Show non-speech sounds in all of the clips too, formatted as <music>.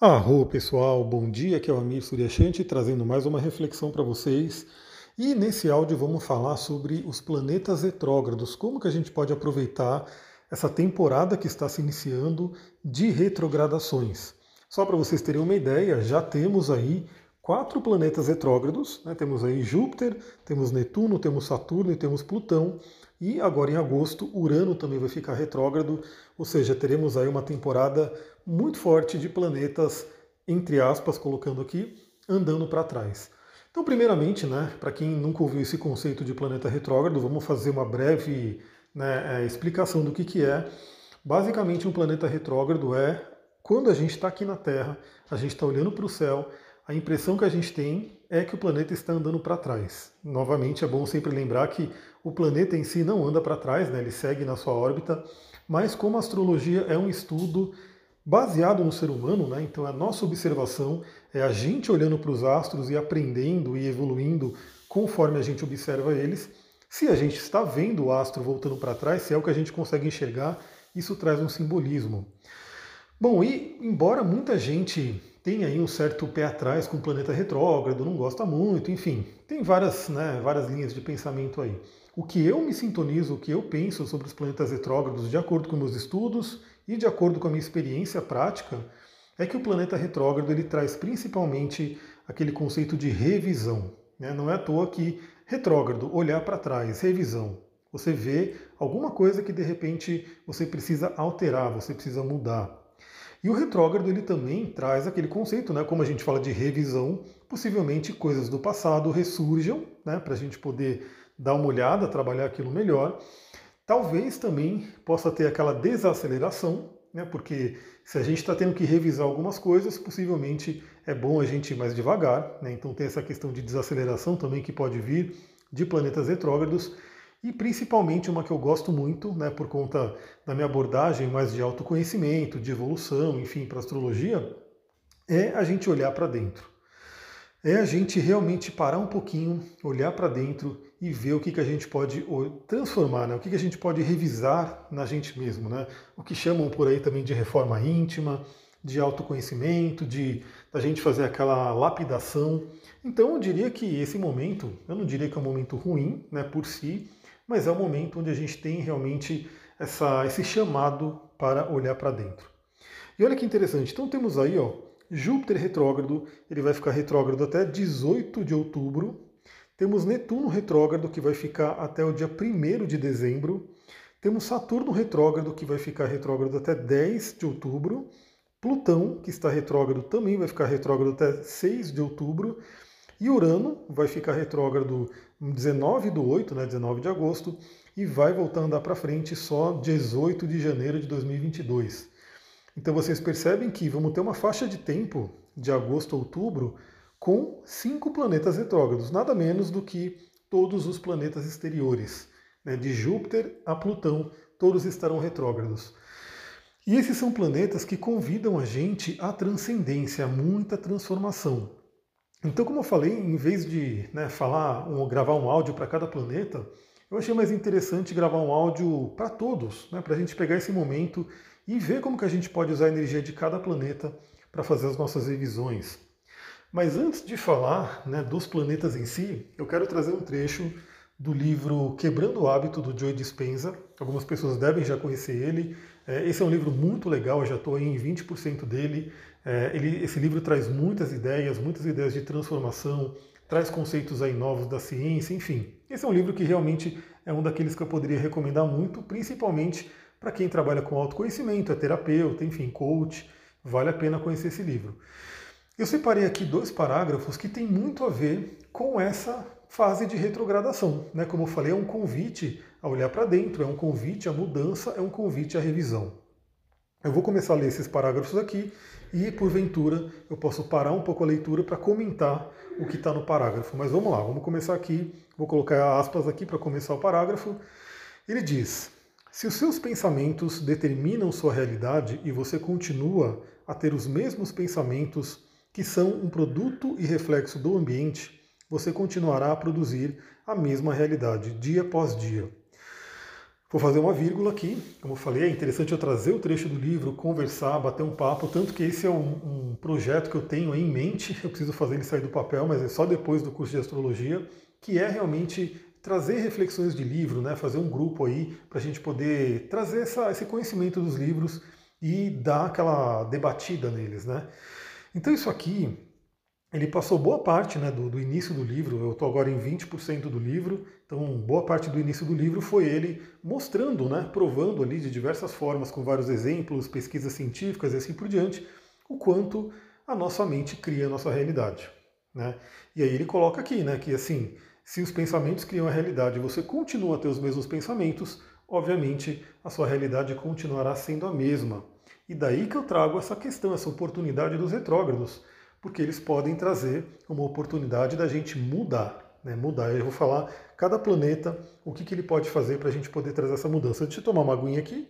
Arro pessoal, bom dia, aqui é o Amir Suryashanti trazendo mais uma reflexão para vocês. E nesse áudio vamos falar sobre os planetas retrógrados, como que a gente pode aproveitar essa temporada que está se iniciando de retrogradações. Só para vocês terem uma ideia, já temos aí quatro planetas retrógrados, né? temos aí Júpiter, temos Netuno, temos Saturno e temos Plutão, e agora em agosto, Urano também vai ficar retrógrado, ou seja, teremos aí uma temporada muito forte de planetas, entre aspas, colocando aqui, andando para trás. Então, primeiramente, né, para quem nunca ouviu esse conceito de planeta retrógrado, vamos fazer uma breve né, é, explicação do que, que é. Basicamente, um planeta retrógrado é quando a gente está aqui na Terra, a gente está olhando para o céu, a impressão que a gente tem é que o planeta está andando para trás. Novamente, é bom sempre lembrar que o planeta em si não anda para trás, né, ele segue na sua órbita, mas como a astrologia é um estudo baseado no ser humano, né? então a nossa observação é a gente olhando para os astros e aprendendo e evoluindo conforme a gente observa eles. Se a gente está vendo o astro voltando para trás, se é o que a gente consegue enxergar, isso traz um simbolismo. Bom, e embora muita gente tenha aí um certo pé atrás com o planeta retrógrado, não gosta muito, enfim, tem várias, né, várias linhas de pensamento aí. O que eu me sintonizo, o que eu penso sobre os planetas retrógrados, de acordo com meus estudos e de acordo com a minha experiência prática, é que o planeta retrógrado ele traz principalmente aquele conceito de revisão. Né? Não é à toa que retrógrado, olhar para trás, revisão. Você vê alguma coisa que de repente você precisa alterar, você precisa mudar. E o retrógrado ele também traz aquele conceito, né, como a gente fala de revisão, possivelmente coisas do passado ressurjam, né, para a gente poder dar uma olhada, trabalhar aquilo melhor. Talvez também possa ter aquela desaceleração, né? porque se a gente está tendo que revisar algumas coisas, possivelmente é bom a gente ir mais devagar. Né? Então tem essa questão de desaceleração também que pode vir de planetas retrógrados. E principalmente uma que eu gosto muito, né, por conta da minha abordagem mais de autoconhecimento, de evolução, enfim, para astrologia, é a gente olhar para dentro é a gente realmente parar um pouquinho, olhar para dentro e ver o que, que a gente pode transformar, né? o que, que a gente pode revisar na gente mesmo. Né? O que chamam por aí também de reforma íntima, de autoconhecimento, de da gente fazer aquela lapidação. Então eu diria que esse momento, eu não diria que é um momento ruim né, por si, mas é um momento onde a gente tem realmente essa, esse chamado para olhar para dentro. E olha que interessante, então temos aí ó, Júpiter retrógrado, ele vai ficar retrógrado até 18 de outubro. Temos Netuno retrógrado, que vai ficar até o dia 1 de dezembro. Temos Saturno retrógrado, que vai ficar retrógrado até 10 de outubro. Plutão, que está retrógrado, também vai ficar retrógrado até 6 de outubro. E Urano vai ficar retrógrado 19 do 8, né, 19 de agosto, e vai voltar a andar para frente só 18 de janeiro de 2022. Então vocês percebem que vamos ter uma faixa de tempo de agosto a outubro com cinco planetas retrógrados, nada menos do que todos os planetas exteriores, né, de Júpiter a Plutão, todos estarão retrógrados. E esses são planetas que convidam a gente à transcendência, a muita transformação. Então, como eu falei, em vez de né, falar, um, gravar um áudio para cada planeta, eu achei mais interessante gravar um áudio para todos, né, para a gente pegar esse momento e ver como que a gente pode usar a energia de cada planeta para fazer as nossas revisões. Mas antes de falar né, dos planetas em si, eu quero trazer um trecho do livro Quebrando o Hábito, do Joe Dispenza. Algumas pessoas devem já conhecer ele. É, esse é um livro muito legal, eu já estou em 20% dele. É, esse livro traz muitas ideias, muitas ideias de transformação, traz conceitos aí novos da ciência, enfim. Esse é um livro que realmente é um daqueles que eu poderia recomendar muito, principalmente para quem trabalha com autoconhecimento, é terapeuta, enfim, coach, vale a pena conhecer esse livro. Eu separei aqui dois parágrafos que têm muito a ver com essa fase de retrogradação. Né? Como eu falei, é um convite a olhar para dentro, é um convite à mudança, é um convite à revisão. Eu vou começar a ler esses parágrafos aqui e, porventura, eu posso parar um pouco a leitura para comentar o que está no parágrafo. Mas vamos lá, vamos começar aqui. Vou colocar aspas aqui para começar o parágrafo. Ele diz: se os seus pensamentos determinam sua realidade e você continua a ter os mesmos pensamentos que são um produto e reflexo do ambiente, você continuará a produzir a mesma realidade dia após dia. Vou fazer uma vírgula aqui, como eu falei, é interessante eu trazer o trecho do livro, conversar, bater um papo, tanto que esse é um, um projeto que eu tenho em mente, eu preciso fazer ele sair do papel, mas é só depois do curso de astrologia, que é realmente trazer reflexões de livro, né, fazer um grupo aí para a gente poder trazer essa, esse conhecimento dos livros e dar aquela debatida neles. Né? Então isso aqui ele passou boa parte né, do, do, início do livro, eu estou agora em 20% do livro, então boa parte do início do livro foi ele mostrando, né, provando ali de diversas formas, com vários exemplos, pesquisas científicas e assim por diante, o quanto a nossa mente cria a nossa realidade. Né? E aí ele coloca aqui né, que assim, se os pensamentos criam a realidade e você continua a ter os mesmos pensamentos, obviamente a sua realidade continuará sendo a mesma. E daí que eu trago essa questão, essa oportunidade dos retrógrados porque eles podem trazer uma oportunidade da gente mudar. Né? Mudar. Eu vou falar cada planeta, o que, que ele pode fazer para a gente poder trazer essa mudança. Deixa eu tomar uma aguinha aqui.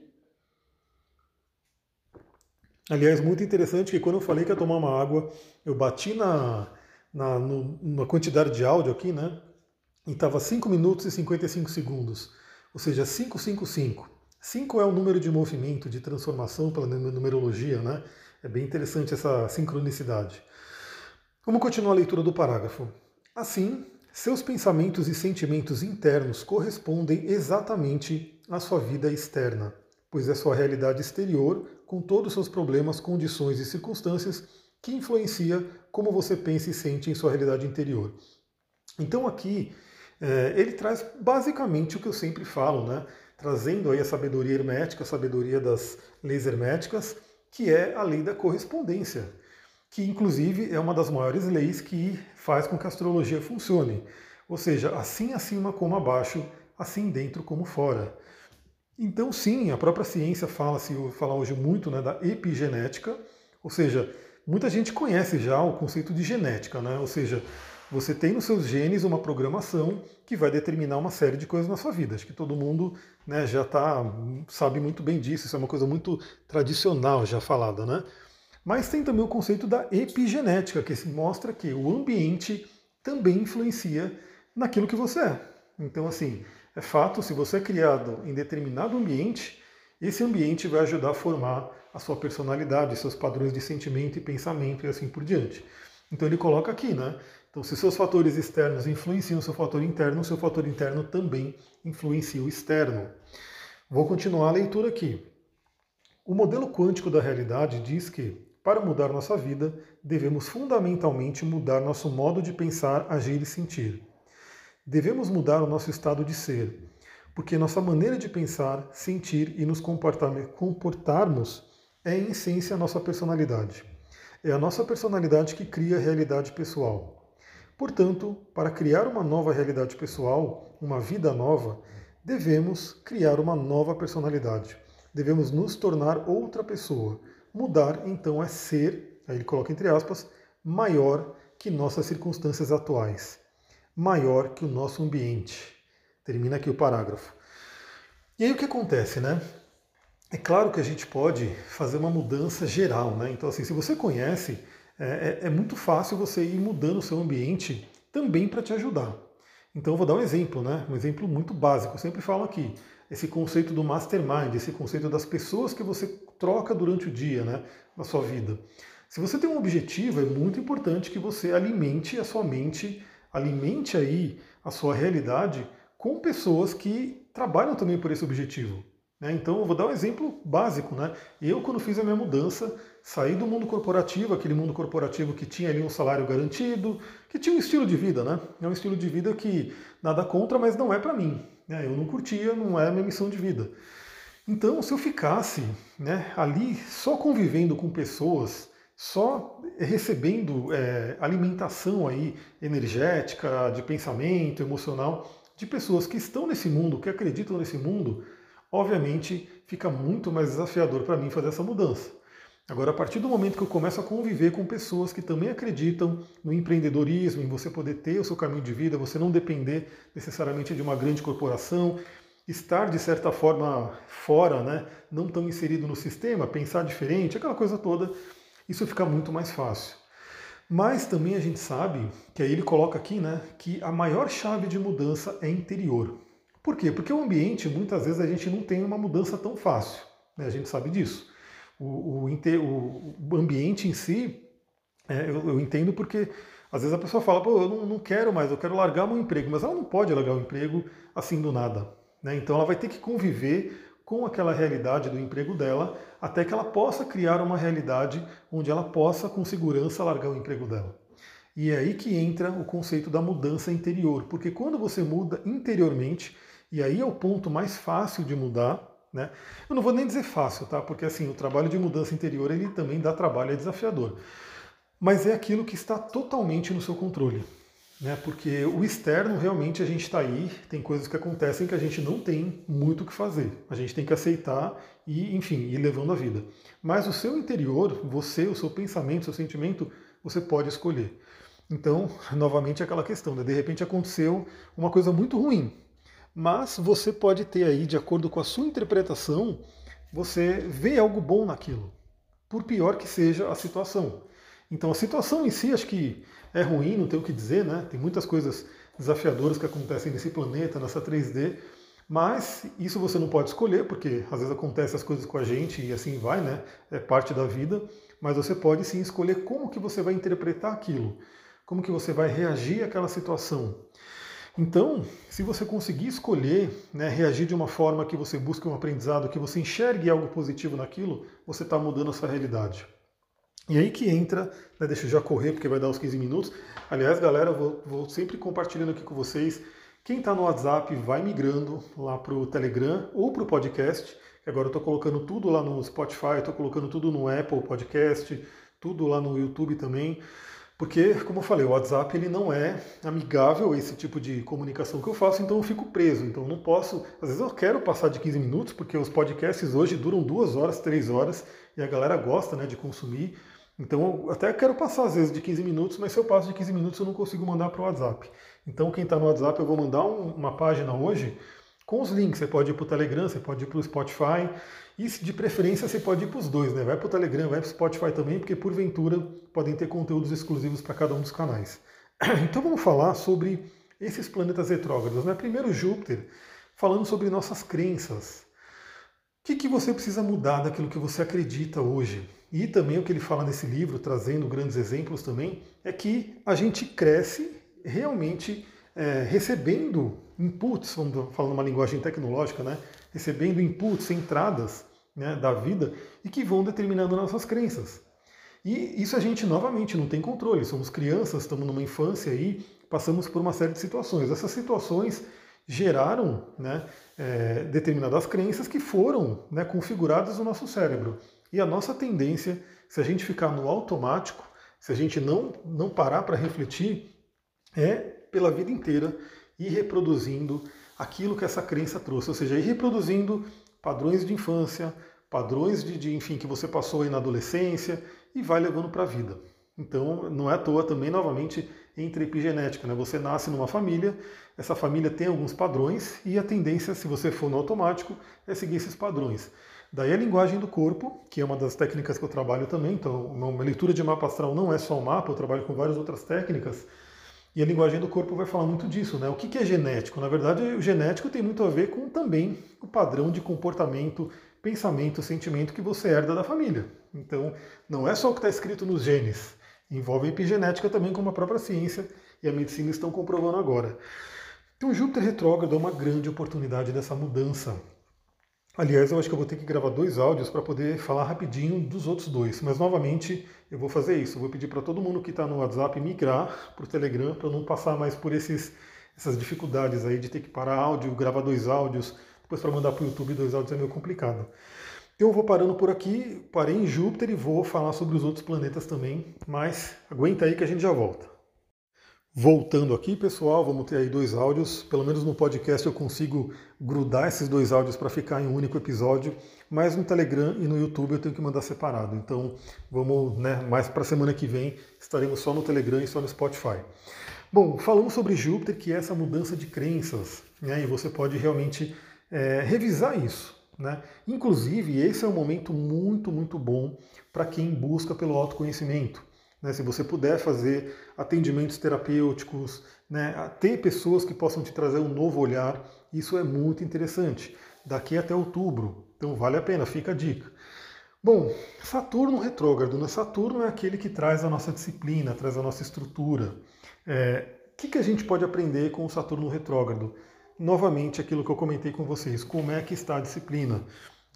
Aliás, muito interessante que quando eu falei que ia tomar uma água, eu bati na, na, no, quantidade de áudio aqui, né? E estava 5 minutos e 55 segundos. Ou seja, 555. 5 é o número de movimento, de transformação pela numerologia, né? É bem interessante essa sincronicidade. Vamos continuar a leitura do parágrafo. Assim, seus pensamentos e sentimentos internos correspondem exatamente à sua vida externa, pois é sua realidade exterior, com todos os seus problemas, condições e circunstâncias, que influencia como você pensa e sente em sua realidade interior. Então aqui é, ele traz basicamente o que eu sempre falo, né? Trazendo aí a sabedoria hermética, a sabedoria das leis herméticas, que é a lei da correspondência que inclusive é uma das maiores leis que faz com que a astrologia funcione. Ou seja, assim acima como abaixo, assim dentro como fora. Então, sim, a própria ciência fala-se fala hoje muito né, da epigenética, ou seja, muita gente conhece já o conceito de genética, né? ou seja, você tem nos seus genes uma programação que vai determinar uma série de coisas na sua vida. Acho que todo mundo né, já tá, sabe muito bem disso, isso é uma coisa muito tradicional já falada, né? Mas tem também o conceito da epigenética, que mostra que o ambiente também influencia naquilo que você é. Então, assim, é fato, se você é criado em determinado ambiente, esse ambiente vai ajudar a formar a sua personalidade, seus padrões de sentimento e pensamento e assim por diante. Então ele coloca aqui, né? Então, se seus fatores externos influenciam o seu fator interno, o seu fator interno também influencia o externo. Vou continuar a leitura aqui. O modelo quântico da realidade diz que para mudar nossa vida, devemos fundamentalmente mudar nosso modo de pensar, agir e sentir. Devemos mudar o nosso estado de ser, porque nossa maneira de pensar, sentir e nos comportarmos é, em essência, a nossa personalidade. É a nossa personalidade que cria a realidade pessoal. Portanto, para criar uma nova realidade pessoal, uma vida nova, devemos criar uma nova personalidade. Devemos nos tornar outra pessoa Mudar, então, é ser, aí ele coloca entre aspas, maior que nossas circunstâncias atuais, maior que o nosso ambiente. Termina aqui o parágrafo. E aí o que acontece, né? É claro que a gente pode fazer uma mudança geral, né? Então, assim, se você conhece, é, é, é muito fácil você ir mudando o seu ambiente também para te ajudar. Então, eu vou dar um exemplo, né? Um exemplo muito básico. Eu sempre falo aqui esse conceito do mastermind, esse conceito das pessoas que você troca durante o dia, né, na sua vida. Se você tem um objetivo, é muito importante que você alimente a sua mente, alimente aí a sua realidade com pessoas que trabalham também por esse objetivo. Né? Então, eu vou dar um exemplo básico. Né? Eu, quando fiz a minha mudança, saí do mundo corporativo, aquele mundo corporativo que tinha ali um salário garantido, que tinha um estilo de vida. Né? É um estilo de vida que nada contra, mas não é para mim. Né? Eu não curtia, não é a minha missão de vida. Então, se eu ficasse né, ali só convivendo com pessoas, só recebendo é, alimentação aí energética, de pensamento, emocional, de pessoas que estão nesse mundo, que acreditam nesse mundo, obviamente fica muito mais desafiador para mim fazer essa mudança. Agora, a partir do momento que eu começo a conviver com pessoas que também acreditam no empreendedorismo, em você poder ter o seu caminho de vida, você não depender necessariamente de uma grande corporação, estar de certa forma fora, né, não tão inserido no sistema, pensar diferente, aquela coisa toda, isso fica muito mais fácil. Mas também a gente sabe que aí ele coloca aqui, né, que a maior chave de mudança é interior. Por quê? Porque o ambiente, muitas vezes, a gente não tem uma mudança tão fácil. Né? A gente sabe disso. O, o, o ambiente em si, é, eu, eu, entendo porque às vezes a pessoa fala, pô, eu não, não, quero mais, eu quero largar meu emprego, mas ela não pode largar o emprego assim do nada. Né? Então ela vai ter que conviver com aquela realidade do emprego dela até que ela possa criar uma realidade onde ela possa, com segurança, largar o emprego dela. E é aí que entra o conceito da mudança interior, porque quando você muda interiormente, e aí é o ponto mais fácil de mudar, né? Eu não vou nem dizer fácil, tá? Porque assim, o trabalho de mudança interior ele também dá trabalho, é desafiador. Mas é aquilo que está totalmente no seu controle. Né? Porque o externo realmente a gente está aí, tem coisas que acontecem que a gente não tem muito o que fazer. A gente tem que aceitar e, enfim, ir levando a vida. Mas o seu interior, você, o seu pensamento, o seu sentimento, você pode escolher. Então, <laughs> novamente aquela questão, né? de repente aconteceu uma coisa muito ruim, mas você pode ter aí, de acordo com a sua interpretação, você vê algo bom naquilo, por pior que seja a situação. Então a situação em si acho que é ruim, não tem o que dizer, né? Tem muitas coisas desafiadoras que acontecem nesse planeta, nessa 3D, mas isso você não pode escolher, porque às vezes acontecem as coisas com a gente e assim vai, né? É parte da vida, mas você pode sim escolher como que você vai interpretar aquilo, como que você vai reagir àquela situação. Então, se você conseguir escolher, né, reagir de uma forma que você busque um aprendizado, que você enxergue algo positivo naquilo, você está mudando a sua realidade. E aí que entra, né, deixa eu já correr porque vai dar uns 15 minutos. Aliás, galera, vou, vou sempre compartilhando aqui com vocês. Quem está no WhatsApp vai migrando lá para o Telegram ou para o podcast. Agora eu estou colocando tudo lá no Spotify, estou colocando tudo no Apple Podcast, tudo lá no YouTube também. Porque, como eu falei, o WhatsApp ele não é amigável esse tipo de comunicação que eu faço, então eu fico preso. Então eu não posso. Às vezes eu quero passar de 15 minutos, porque os podcasts hoje duram duas horas, três horas, e a galera gosta né, de consumir. Então eu até quero passar às vezes de 15 minutos, mas se eu passo de 15 minutos eu não consigo mandar para o WhatsApp. Então quem está no WhatsApp eu vou mandar um, uma página hoje com os links. Você pode ir para o Telegram, você pode ir para o Spotify. E de preferência você pode ir para os dois, né? Vai para o Telegram, vai para o Spotify também, porque porventura podem ter conteúdos exclusivos para cada um dos canais. <clears throat> Então vamos falar sobre esses planetas retrógrados. Né? Primeiro Júpiter, falando sobre nossas crenças. O que, que você precisa mudar daquilo que você acredita hoje? E também o que ele fala nesse livro, trazendo grandes exemplos também, é que a gente cresce realmente é, recebendo inputs, vamos falar numa linguagem tecnológica, né? recebendo inputs, entradas né, da vida e que vão determinando nossas crenças. E isso a gente novamente não tem controle. Somos crianças, estamos numa infância aí, passamos por uma série de situações. Essas situações geraram né, é, determinadas crenças que foram né, configuradas no nosso cérebro. E a nossa tendência, se a gente ficar no automático, se a gente não, não parar para refletir, é pela vida inteira ir reproduzindo aquilo que essa crença trouxe, ou seja, ir reproduzindo padrões de infância, padrões de, de enfim que você passou aí na adolescência e vai levando para a vida. Então, não é à toa também, novamente, entre epigenética. Né? Você nasce numa família, essa família tem alguns padrões e a tendência, se você for no automático, é seguir esses padrões. Daí a linguagem do corpo, que é uma das técnicas que eu trabalho também. Então, uma leitura de mapa astral não é só o mapa, eu trabalho com várias outras técnicas. E a linguagem do corpo vai falar muito disso, né? O que é genético? Na verdade, o genético tem muito a ver com também o padrão de comportamento, pensamento, sentimento que você herda da família. Então, não é só o que está escrito nos genes, envolve a epigenética também, como a própria ciência e a medicina estão comprovando agora. Então, Júpiter retrógrado é uma grande oportunidade dessa mudança. Aliás, eu acho que eu vou ter que gravar dois áudios para poder falar rapidinho dos outros dois. Mas novamente eu vou fazer isso. Eu vou pedir para todo mundo que está no WhatsApp migrar para o Telegram para não passar mais por esses, essas dificuldades aí de ter que parar áudio, gravar dois áudios, depois para mandar para o YouTube dois áudios é meio complicado. Eu vou parando por aqui, parei em Júpiter e vou falar sobre os outros planetas também, mas aguenta aí que a gente já volta. Voltando aqui, pessoal, vamos ter aí dois áudios. Pelo menos no podcast eu consigo grudar esses dois áudios para ficar em um único episódio, mas no Telegram e no YouTube eu tenho que mandar separado. Então, vamos, né, mais para a semana que vem estaremos só no Telegram e só no Spotify. Bom, falamos sobre Júpiter, que é essa mudança de crenças, né, e você pode realmente é, revisar isso. Né? Inclusive, esse é um momento muito, muito bom para quem busca pelo autoconhecimento. Né? Se você puder fazer atendimentos terapêuticos, né? ter pessoas que possam te trazer um novo olhar, isso é muito interessante. Daqui até outubro. Então vale a pena, fica a dica. Bom, Saturno retrógrado. Né? Saturno é aquele que traz a nossa disciplina, traz a nossa estrutura. É, o que, que a gente pode aprender com o Saturno retrógrado? Novamente, aquilo que eu comentei com vocês, como é que está a disciplina?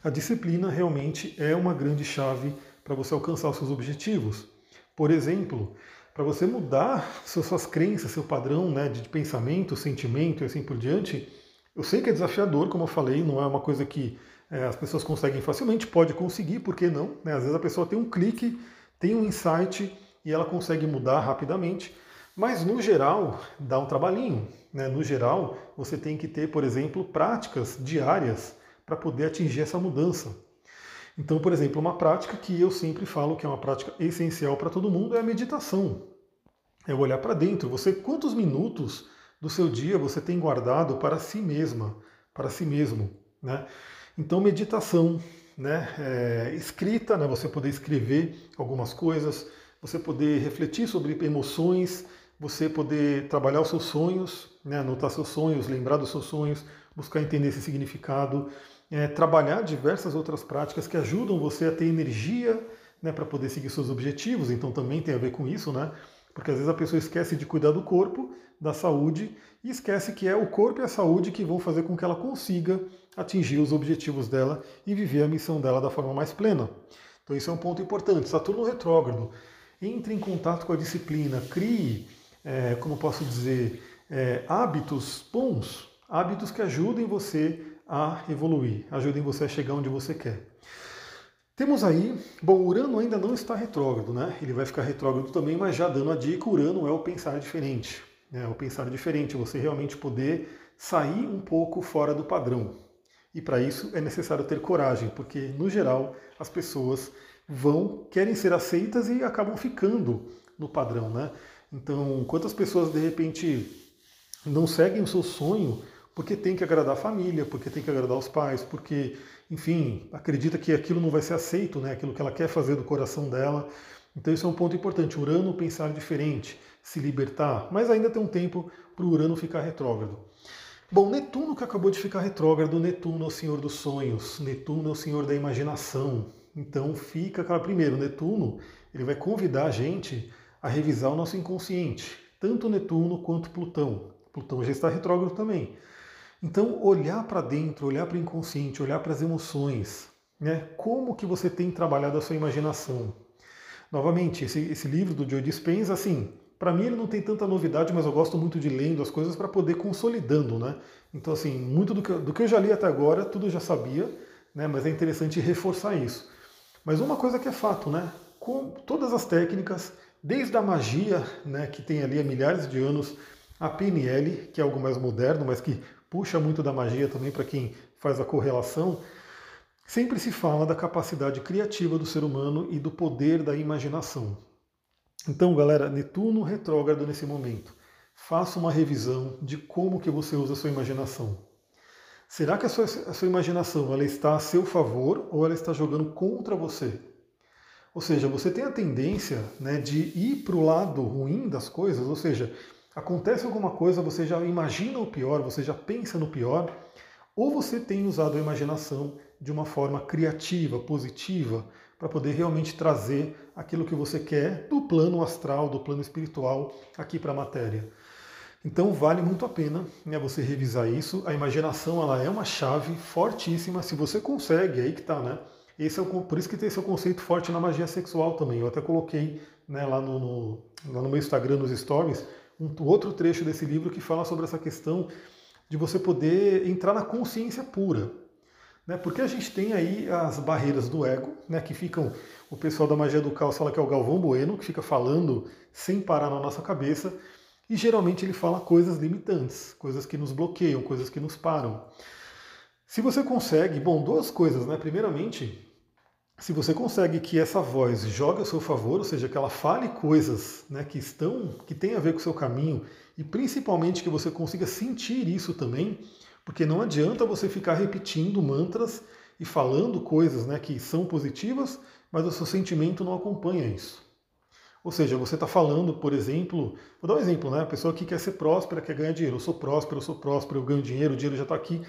A disciplina realmente é uma grande chave para você alcançar os seus objetivos. Por exemplo, para você mudar <laughs> suas crenças, seu padrão né, de pensamento, sentimento e assim por diante, eu sei que é desafiador, como eu falei, não é uma coisa que é, as pessoas conseguem facilmente, pode conseguir, por que não? Né? Às vezes a pessoa tem um clique, tem um insight e ela consegue mudar rapidamente, mas no geral dá um trabalhinho. Né? No geral, você tem que ter, por exemplo, práticas diárias para poder atingir essa mudança. Então, por exemplo, uma prática que eu sempre falo que é uma prática essencial para todo mundo é a meditação. É olhar para dentro. Você quantos minutos do seu dia você tem guardado para si mesma, para si mesmo, né? Então, meditação, né? É, escrita, né? Você poder escrever algumas coisas, você poder refletir sobre emoções, você poder trabalhar os seus sonhos, né? anotar seus sonhos, lembrar dos seus sonhos, buscar entender esse significado, é, trabalhar diversas outras práticas que ajudam você a ter energia né, para poder seguir seus objetivos. Então também tem a ver com isso, né? Porque às vezes a pessoa esquece de cuidar do corpo, da saúde, e esquece que é o corpo e a saúde que vão fazer com que ela consiga atingir os objetivos dela e viver a missão dela da forma mais plena. Então isso é um ponto importante. Saturno retrógrado. Entre em contato com a disciplina, crie, é, como posso dizer, é, hábitos bons, hábitos que ajudem você a evoluir, ajudem você a chegar onde você quer. Temos aí, bom, Urano ainda não está retrógrado, né? Ele vai ficar retrógrado também, mas já dando a dica, Urano é o pensar diferente. É o pensar diferente, você realmente poder sair um pouco fora do padrão. E para isso é necessário ter coragem, porque no geral as pessoas vão, querem ser aceitas e acabam ficando no padrão, né? Então, quantas pessoas de repente não seguem o seu sonho porque tem que agradar a família, porque tem que agradar os pais, porque enfim, acredita que aquilo não vai ser aceito, né? aquilo que ela quer fazer do coração dela. Então isso é um ponto importante. Urano pensar diferente, se libertar, mas ainda tem um tempo para o Urano ficar retrógrado. Bom, Netuno que acabou de ficar retrógrado, Netuno é o senhor dos sonhos, Netuno é o senhor da imaginação. Então fica, cara, primeiro, Netuno, ele vai convidar a gente a revisar o nosso inconsciente, tanto Netuno quanto Plutão. Plutão já está retrógrado também. Então, olhar para dentro, olhar para o inconsciente, olhar para as emoções, né? Como que você tem trabalhado a sua imaginação? Novamente, esse, esse livro do Joe Dispenza, assim, para mim ele não tem tanta novidade, mas eu gosto muito de lendo as coisas para poder consolidando, né? Então, assim, muito do que, do que eu já li até agora, tudo eu já sabia, né? Mas é interessante reforçar isso. Mas uma coisa que é fato, né? Com todas as técnicas, desde a magia, né, que tem ali há milhares de anos, a PNL, que é algo mais moderno, mas que puxa muito da magia também para quem faz a correlação, sempre se fala da capacidade criativa do ser humano e do poder da imaginação. Então, galera, Netuno retrógrado nesse momento. Faça uma revisão de como que você usa a sua imaginação. Será que a sua, a sua imaginação ela está a seu favor ou ela está jogando contra você? Ou seja, você tem a tendência né, de ir para o lado ruim das coisas, ou seja, acontece alguma coisa, você já imagina o pior, você já pensa no pior, ou você tem usado a imaginação de uma forma criativa, positiva, para poder realmente trazer aquilo que você quer do plano astral, do plano espiritual aqui para a matéria. Então vale muito a pena né, você revisar isso. A imaginação ela é uma chave fortíssima. Se você consegue, aí que está, né? Esse é o, por isso que tem esse conceito forte na magia sexual também. Eu até coloquei né, lá, no, no, lá no meu Instagram, nos stories, um outro trecho desse livro que fala sobre essa questão de você poder entrar na consciência pura. Né? Porque a gente tem aí as barreiras do ego, né? que ficam. O pessoal da magia do caos fala que é o Galvão Bueno, que fica falando sem parar na nossa cabeça, e geralmente ele fala coisas limitantes, coisas que nos bloqueiam, coisas que nos param. Se você consegue, bom, duas coisas, né? Primeiramente, se você consegue que essa voz jogue a seu favor, ou seja, que ela fale coisas né, que estão, que tem a ver com o seu caminho, e principalmente que você consiga sentir isso também, porque não adianta você ficar repetindo mantras e falando coisas né, que são positivas, mas o seu sentimento não acompanha isso. Ou seja, você está falando, por exemplo, vou dar um exemplo, né? A pessoa que quer ser próspera, quer ganhar dinheiro. Eu sou próspero, eu sou próspero, eu ganho dinheiro, o dinheiro já está aqui.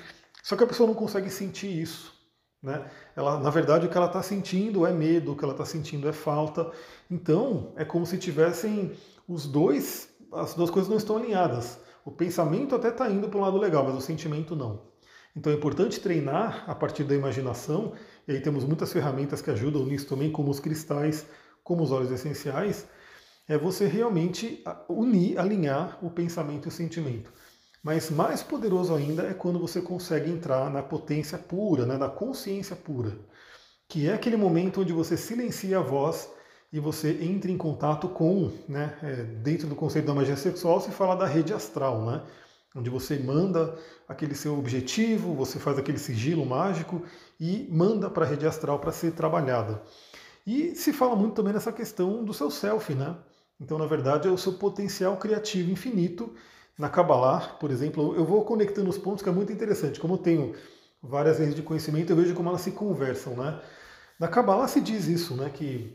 Só que a pessoa não consegue sentir isso. Né? Ela, na verdade, o que ela está sentindo é medo, o que ela está sentindo é falta. Então, é como se tivessem os dois, as duas coisas não estão alinhadas. O pensamento até está indo para um lado legal, mas o sentimento não. Então é importante treinar a partir da imaginação, e aí temos muitas ferramentas que ajudam nisso também, como os cristais, como os óleos essenciais, é você realmente unir, alinhar o pensamento e o sentimento. Mas mais poderoso ainda é quando você consegue entrar na potência pura, né, na consciência pura, que é aquele momento onde você silencia a voz e você entra em contato com, né, é, dentro do conceito da magia sexual, se fala da rede astral, né, onde você manda aquele seu objetivo, você faz aquele sigilo mágico e manda para a rede astral para ser trabalhada. E se fala muito também nessa questão do seu self, né? Então, na verdade, é o seu potencial criativo infinito. Na Kabbalah, por exemplo, eu vou conectando os pontos que é muito interessante. Como eu tenho várias leis de conhecimento, eu vejo como elas se conversam, né? Na Kabbalah se diz isso, né? Que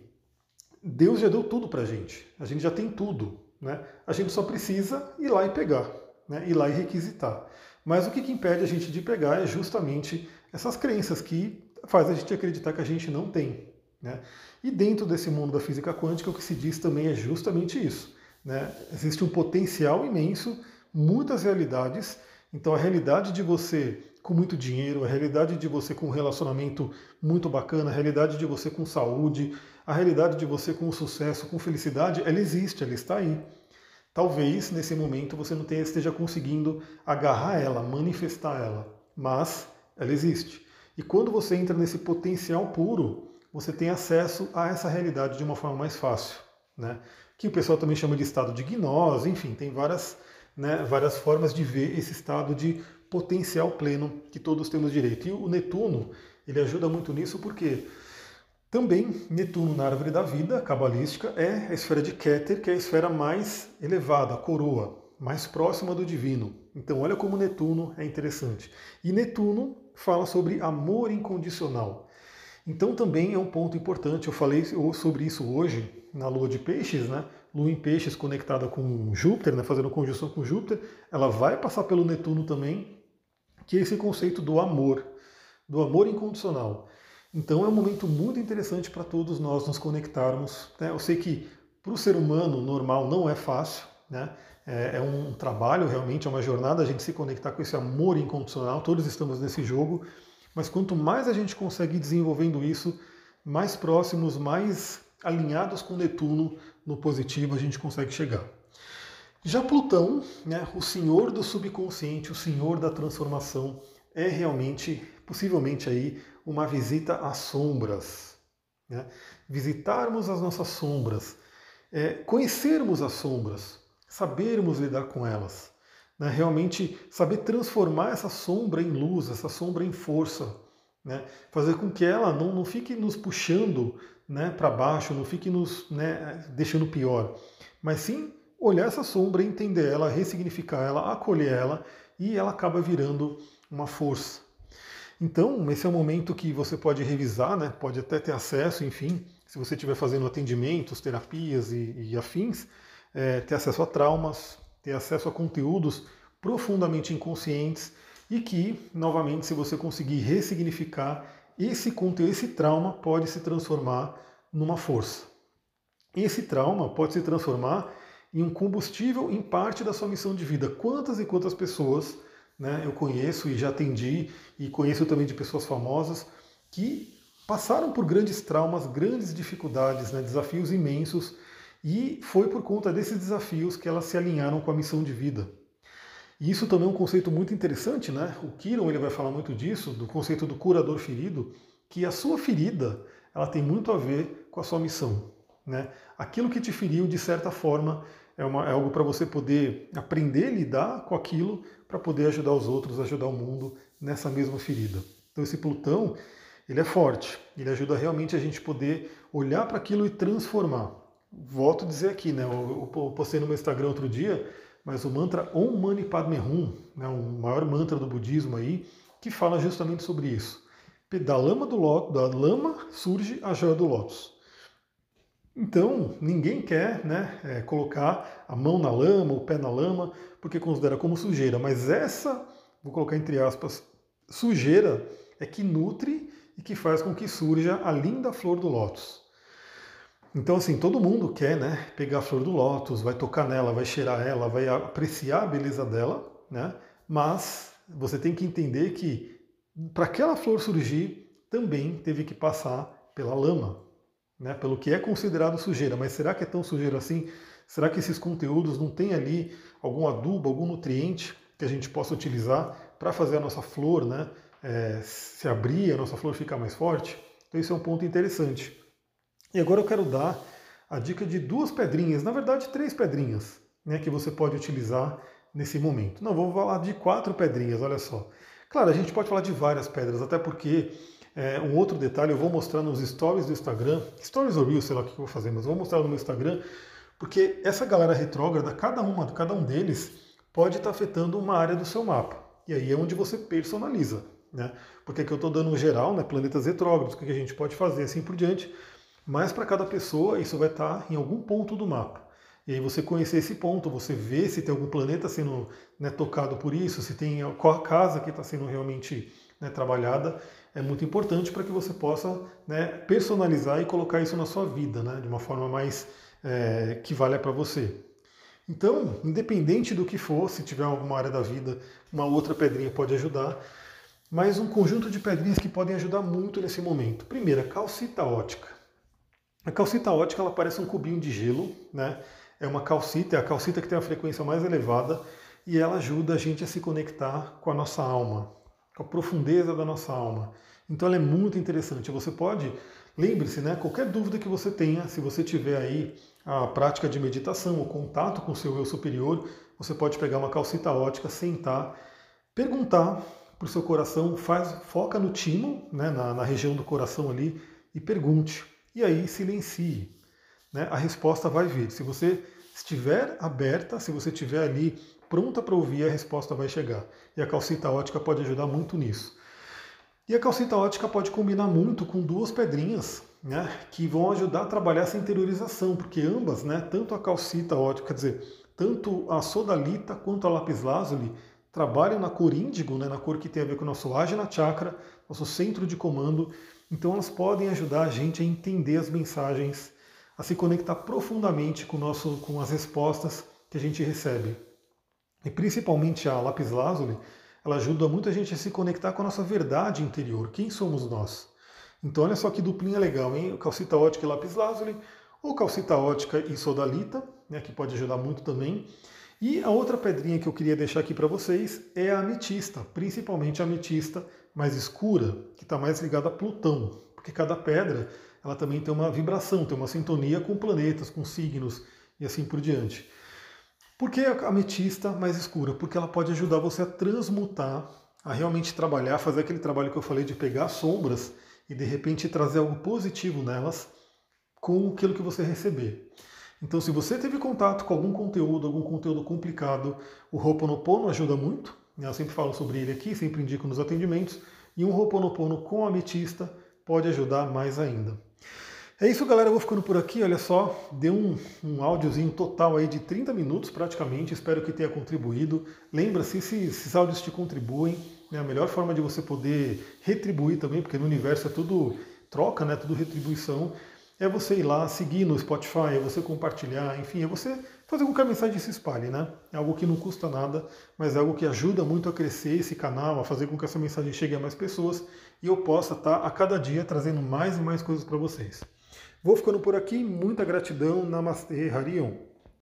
Deus já deu tudo para a gente. A gente já tem tudo, né? A gente só precisa ir lá e pegar, né? Ir lá e requisitar. Mas o que, que impede a gente de pegar é justamente essas crenças que faz a gente acreditar que a gente não tem. Né? E dentro desse mundo da física quântica, o que se diz também é justamente isso. Né? Existe um potencial imenso, muitas realidades. Então, a realidade de você com muito dinheiro, a realidade de você com um relacionamento muito bacana, a realidade de você com saúde, a realidade de você com sucesso, com felicidade, ela existe, ela está aí. Talvez nesse momento você não esteja conseguindo agarrar ela, manifestar ela, mas ela existe. E quando você entra nesse potencial puro, você tem acesso a essa realidade de uma forma mais fácil, né? Que o pessoal também chama de estado de gnose, enfim, tem várias, né, várias formas de ver esse estado de potencial pleno que todos temos direito. E o Netuno, ele ajuda muito nisso porque também Netuno na árvore da vida cabalística é a esfera de Keter, que é a esfera mais elevada, a coroa, mais próxima do divino. Então olha como Netuno é interessante. E Netuno fala sobre amor incondicional. Então também é um ponto importante, eu falei sobre isso hoje na lua de peixes, né? Lua em peixes conectada com Júpiter, né? fazendo conjunção com Júpiter, ela vai passar pelo Netuno também, que é esse conceito do amor, do amor incondicional. Então é um momento muito interessante para todos nós nos conectarmos. Né? Eu sei que para o ser humano normal não é fácil, né? É, é um trabalho realmente, é uma jornada a gente se conectar com esse amor incondicional. Todos estamos nesse jogo mas quanto mais a gente consegue desenvolvendo isso, mais próximos, mais alinhados com Netuno no positivo a gente consegue chegar. Já Plutão, né, o senhor do subconsciente, o senhor da transformação, é realmente, possivelmente aí, uma visita às sombras. Né? Visitarmos as nossas sombras, é, conhecermos as sombras, sabermos lidar com elas. Né? Realmente saber transformar essa sombra em luz, essa sombra em força. Né? Fazer com que ela não, não fique nos puxando né, para baixo, não fique nos né, deixando pior, mas sim olhar essa sombra, entender ela, ressignificar ela, acolher ela e ela acaba virando uma força. Então, esse é o momento que você pode revisar, né? pode até ter acesso, enfim, se você estiver fazendo atendimentos, terapias e, e afins, é, ter acesso a traumas, ter acesso a conteúdos profundamente inconscientes e que, novamente, se você conseguir ressignificar esse conteúdo, esse trauma pode se transformar numa força. Esse trauma pode se transformar em um combustível em parte da sua missão de vida. Quantas e quantas pessoas né, eu conheço e já atendi, e conheço também de pessoas famosas, que passaram por grandes traumas, grandes dificuldades, né, desafios imensos, e foi por conta desses desafios que elas se alinharam com a missão de vida. E isso também é um conceito muito interessante, né? O Kiron ele vai falar muito disso, do conceito do curador ferido, que a sua ferida ela tem muito a ver com a sua missão. Né? Aquilo que te feriu, de certa forma, é, uma, é algo para você poder aprender a lidar com aquilo para poder ajudar os outros, ajudar o mundo nessa mesma ferida. Então esse Plutão, ele é forte, ele ajuda realmente a gente poder olhar para aquilo e transformar volto a dizer aqui, né? Eu, eu postei no meu Instagram outro dia, mas o mantra Om Mani Padme Hum, né, o maior mantra do budismo aí, que fala justamente sobre isso. Da lama do lótus, da lama surge a joia do lótus. Então, ninguém quer né, é, colocar a mão na lama, o pé na lama, porque considera como sujeira. Mas essa, vou colocar entre aspas, sujeira é que nutre e que faz com que surja a linda flor do lótus. Então, assim, todo mundo quer né, pegar a flor do lótus, vai tocar nela, vai cheirar ela, vai apreciar a beleza dela, né? mas você tem que entender que para aquela flor surgir, também teve que passar pela lama, né? pelo que é considerado sujeira. Mas será que é tão sujeira assim? Será que esses conteúdos não têm ali algum adubo, algum nutriente que a gente possa utilizar para fazer a nossa flor né, é, se abrir, a nossa flor ficar mais forte? Então, isso é um ponto interessante. E agora eu quero dar a dica de duas pedrinhas, na verdade, três pedrinhas, né, que você pode utilizar nesse momento. Não, vou falar de quatro pedrinhas, olha só. Claro, a gente pode falar de várias pedras, até porque é, um outro detalhe eu vou mostrar nos stories do Instagram, stories ou reels, sei lá o que eu vou fazer, mas vou mostrar no meu Instagram, porque essa galera retrógrada, cada uma, cada um deles pode estar afetando uma área do seu mapa. E aí é onde você personaliza, né? Porque aqui eu estou dando um geral, né? Planetas retrógrados, o que a gente pode fazer, assim por diante. Mas para cada pessoa isso vai estar em algum ponto do mapa. E aí você conhecer esse ponto, você vê se tem algum planeta sendo né, tocado por isso, se tem qual a casa que está sendo realmente né, trabalhada, é muito importante para que você possa né, personalizar e colocar isso na sua vida, né, de uma forma mais é, que valha para você. Então, independente do que for, se tiver alguma área da vida, uma outra pedrinha pode ajudar, mas um conjunto de pedrinhas que podem ajudar muito nesse momento. Primeiro, a calcita ótica. A calcita ótica ela parece um cubinho de gelo, né? é uma calcita, é a calcita que tem a frequência mais elevada e ela ajuda a gente a se conectar com a nossa alma, com a profundeza da nossa alma. Então ela é muito interessante. Você pode, lembre-se, né, qualquer dúvida que você tenha, se você tiver aí a prática de meditação, o contato com o seu eu superior, você pode pegar uma calcita ótica, sentar, perguntar para o seu coração, faz, foca no timo, né, na, na região do coração ali, e pergunte. E aí silencie né, a resposta vai vir. Se você estiver aberta, se você estiver ali pronta para ouvir, a resposta vai chegar. E a calcita ótica pode ajudar muito nisso. E a calcita ótica pode combinar muito com duas pedrinhas, né, que vão ajudar a trabalhar essa interiorização, porque ambas, né, tanto a calcita ótica, quer dizer, tanto a sodalita quanto a lápis lazuli trabalham na cor índigo, né, na cor que tem a ver com o nosso ajna chakra, nosso centro de comando. Então elas podem ajudar a gente a entender as mensagens a se conectar profundamente com, nosso, com as respostas que a gente recebe. E principalmente a lápis lazuli, ela ajuda muito a gente a se conectar com a nossa verdade interior, quem somos nós. Então olha só que duplinha legal, hein? Calcita ótica e lápis lazuli, ou calcita ótica e sodalita, né, que pode ajudar muito também. E a outra pedrinha que eu queria deixar aqui para vocês é a ametista, principalmente a ametista mais escura, que está mais ligada a Plutão, porque cada pedra ela também tem uma vibração, tem uma sintonia com planetas, com signos e assim por diante. Por que a ametista mais escura? Porque ela pode ajudar você a transmutar, a realmente trabalhar, fazer aquele trabalho que eu falei de pegar sombras e de repente trazer algo positivo nelas com aquilo que você receber. Então, se você teve contato com algum conteúdo, algum conteúdo complicado, o Ho'oponopono ajuda muito. Eu sempre falo sobre ele aqui, sempre indico nos atendimentos. E um Ho'oponopono com ametista pode ajudar mais ainda. É isso, galera. Eu vou ficando por aqui. Olha só, deu um, um áudiozinho total aí de 30 minutos praticamente. Espero que tenha contribuído. Lembra-se, se esses áudios te contribuem, né, a melhor forma de você poder retribuir também, porque no universo é tudo troca, né, tudo retribuição, é você ir lá, seguir no Spotify, é você compartilhar, enfim, é você fazer com que a mensagem se espalhe, né? É algo que não custa nada, mas é algo que ajuda muito a crescer esse canal, a fazer com que essa mensagem chegue a mais pessoas e eu possa estar a cada dia trazendo mais e mais coisas para vocês. Vou ficando por aqui, muita gratidão, Namastê, Harion.